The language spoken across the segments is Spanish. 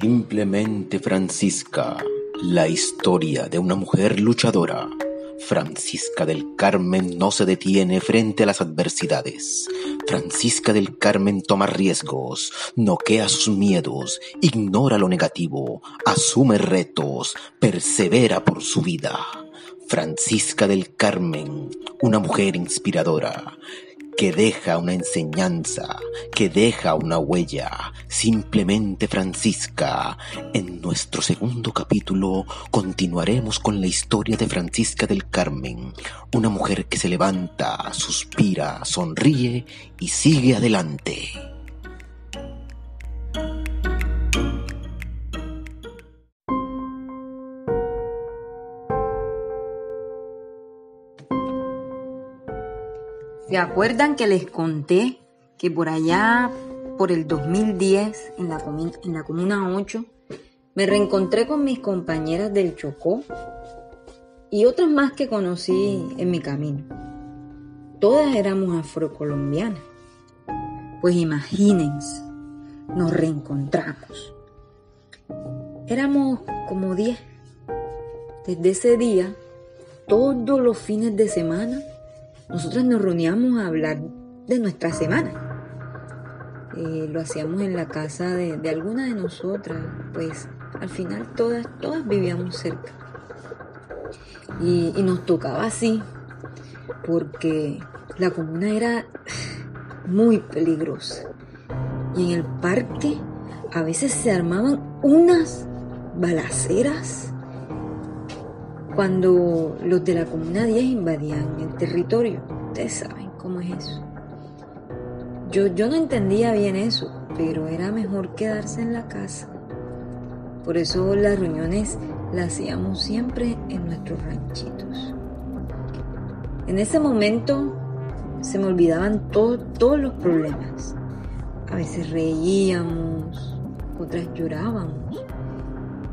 Simplemente Francisca, la historia de una mujer luchadora. Francisca del Carmen no se detiene frente a las adversidades. Francisca del Carmen toma riesgos, noquea sus miedos, ignora lo negativo, asume retos, persevera por su vida. Francisca del Carmen, una mujer inspiradora, que deja una enseñanza, que deja una huella. Simplemente Francisca. En nuestro segundo capítulo continuaremos con la historia de Francisca del Carmen, una mujer que se levanta, suspira, sonríe y sigue adelante. ¿Se acuerdan que les conté que por allá, por el 2010, en la, en la Comuna 8, me reencontré con mis compañeras del Chocó y otras más que conocí en mi camino? Todas éramos afrocolombianas. Pues imagínense, nos reencontramos. Éramos como 10. Desde ese día, todos los fines de semana, nosotros nos reuníamos a hablar de nuestra semana. Eh, lo hacíamos en la casa de, alguna de nosotras, pues al final todas, todas vivíamos cerca. Y, y nos tocaba así, porque la comuna era muy peligrosa. Y en el parque a veces se armaban unas balaceras cuando los de la Comuna 10 invadían el territorio. Ustedes saben cómo es eso. Yo, yo no entendía bien eso, pero era mejor quedarse en la casa. Por eso las reuniones las hacíamos siempre en nuestros ranchitos. En ese momento se me olvidaban todos los problemas. A veces reíamos, otras llorábamos.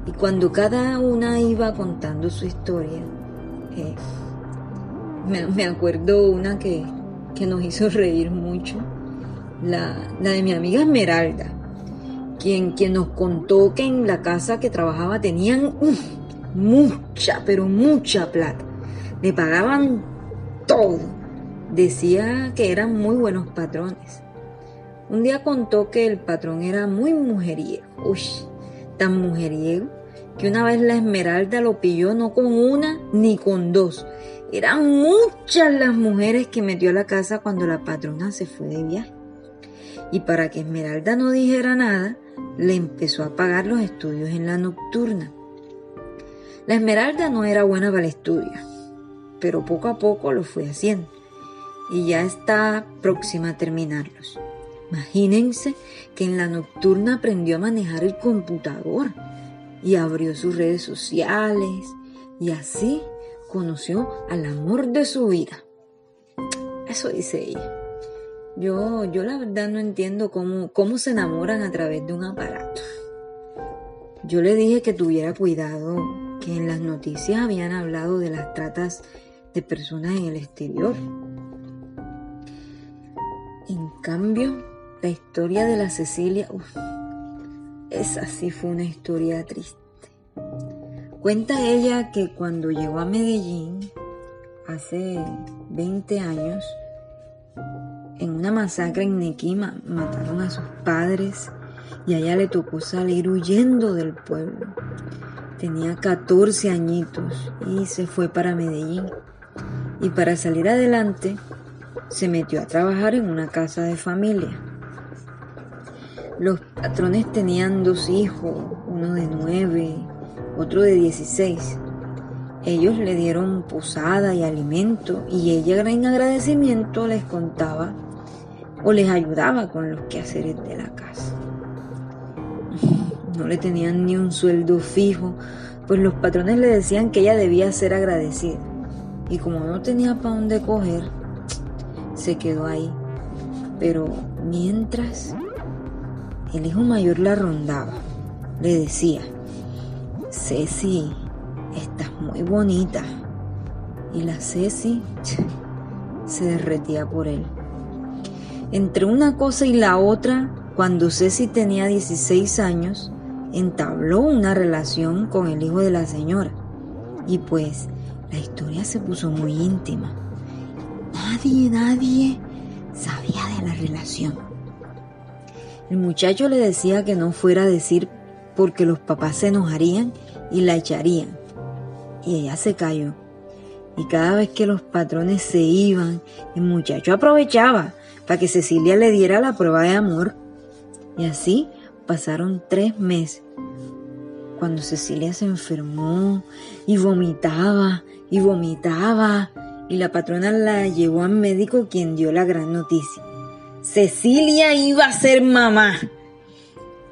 Y cuando cada una iba contando su historia, eh, me, acuerdo una que, nos hizo reír mucho, la, de mi amiga Esmeralda, quien, quien nos contó que en la casa que trabajaba tenían mucha, pero mucha plata. Le pagaban todo. Decía que eran muy buenos patrones. Un día contó que el patrón era muy mujeriego. Uy, tan mujeriego que una vez la Esmeralda lo pilló no con una ni con dos. Eran muchas las mujeres que metió a la casa cuando la patrona se fue de viaje. Y para que Esmeralda no dijera nada, le empezó a pagar los estudios en la nocturna. La Esmeralda no era buena para el estudio, pero poco a poco lo fue haciendo y ya está próxima a terminarlos. Imagínense que en la nocturna aprendió a manejar el computador y abrió sus redes sociales y así conoció al amor de su vida. Eso dice ella. Yo, yo la verdad no entiendo cómo, cómo se enamoran a través de un aparato. Yo le dije que tuviera cuidado, que en las noticias habían hablado de las tratas de personas en el exterior. En cambio, la historia de la Cecilia, esa sí fue una historia triste. Cuenta ella que cuando llegó a Medellín, hace 20 años, en una masacre en Nequima mataron a sus padres y a ella le tocó salir huyendo del pueblo. Tenía 14 añitos y se fue para Medellín. Y para salir adelante se metió a trabajar en una casa de familia. Los patrones tenían dos hijos, uno de nueve, otro de dieciséis. Ellos le dieron posada y alimento y ella en agradecimiento les contaba o les ayudaba con los quehaceres de la casa. No le tenían ni un sueldo fijo, pues los patrones le decían que ella debía ser agradecida. Y como no tenía para dónde coger, se quedó ahí. Pero mientras el hijo mayor la rondaba. Le decía, Ceci, estás muy bonita. Y la Ceci se derretía por él. Entre una cosa y la otra, cuando Ceci tenía 16 años, entabló una relación con el hijo de la señora. Y pues la historia se puso muy íntima. Nadie, nadie sabía de la relación. El muchacho le decía que no fuera a decir porque los papás se enojarían y la echarían. Y ella se cayó. Y cada vez que los patrones se iban, el muchacho aprovechaba para que Cecilia le diera la prueba de amor. Y así pasaron tres meses. Cuando Cecilia se enfermó y vomitaba y vomitaba, y la patrona la llevó al médico quien dio la gran noticia. Cecilia iba a ser mamá.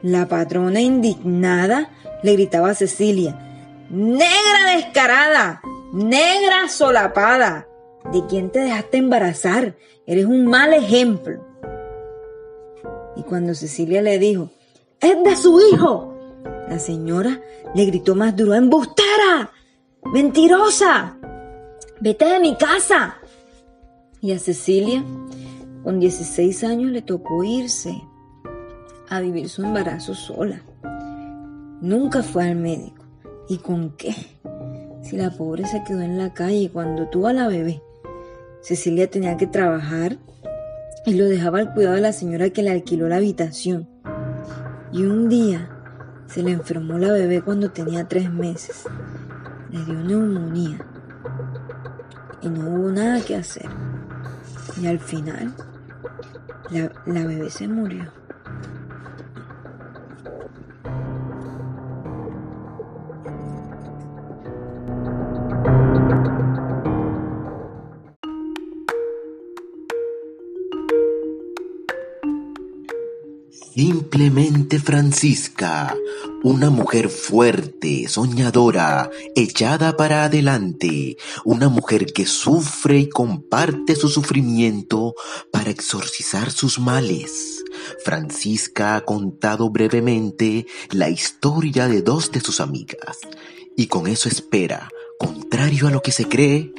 La patrona indignada le gritaba a Cecilia, Negra descarada, negra solapada, ¿de quién te dejaste embarazar? Eres un mal ejemplo. Y cuando Cecilia le dijo, es de su hijo, la señora le gritó más duro, embustera, mentirosa, vete de mi casa. Y a Cecilia, con 16 años, le tocó irse a vivir su embarazo sola. Nunca fue al médico. ¿Y con qué? Si la pobre se quedó en la calle cuando tuvo a la bebé. Cecilia tenía que trabajar y lo dejaba al cuidado de la señora que le alquiló la habitación. Y un día se le enfermó la bebé cuando tenía tres meses. Le dio neumonía. Y no hubo nada que hacer. Y al final, la, la bebé se murió. Simplemente Francisca, una mujer fuerte, soñadora, echada para adelante, una mujer que sufre y comparte su sufrimiento para exorcizar sus males. Francisca ha contado brevemente la historia de dos de sus amigas y con eso espera contrario a lo que se cree,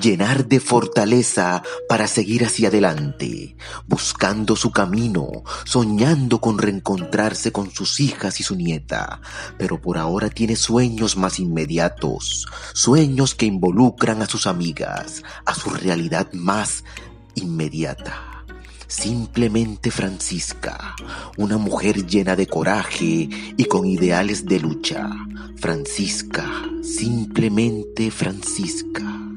llenar de fortaleza para seguir hacia adelante, buscando su camino, soñando con reencontrarse con sus hijas y su nieta, pero por ahora tiene sueños más inmediatos, sueños que involucran a sus amigas, a su realidad más inmediata. Simplemente Francisca, una mujer llena de coraje y con ideales de lucha. Francisca, simplemente Francisca.